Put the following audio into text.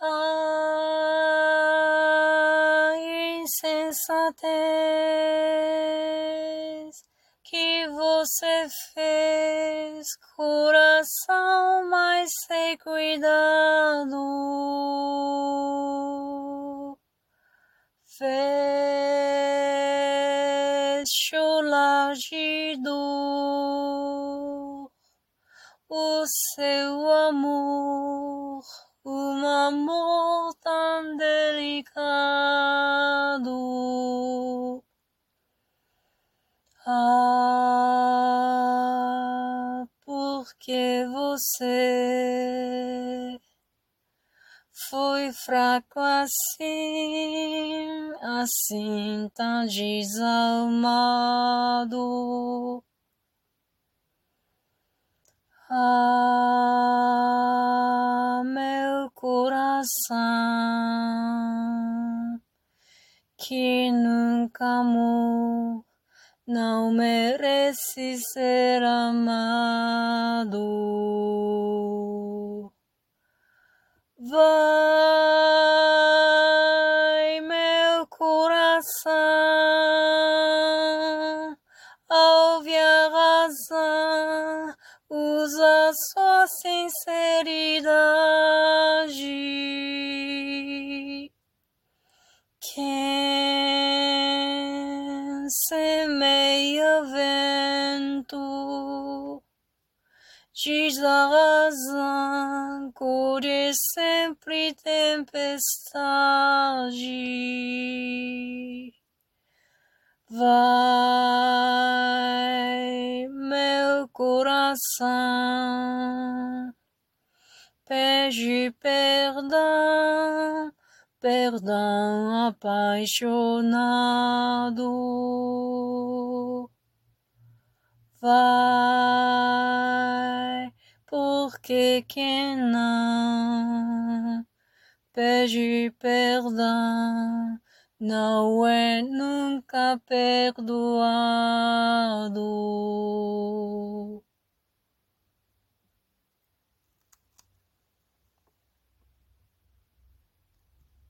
a insensatez que você fez, coração, mas sem cuidado. Fecho lagido o seu amor, um amor tão delicado. Ah, porque você foi fraco assim, assim tão desalmado. Coração que nunca amou, não merece ser amado. Vai, meu coração, ouve a razão, usa sua sinceridade. Semeia vento diz a razão, colhe sempre tempestade. Vai, meu coração, pede perdão, perdão apaixonado. Vai, porque quem não pede perdão não é nunca perdoado.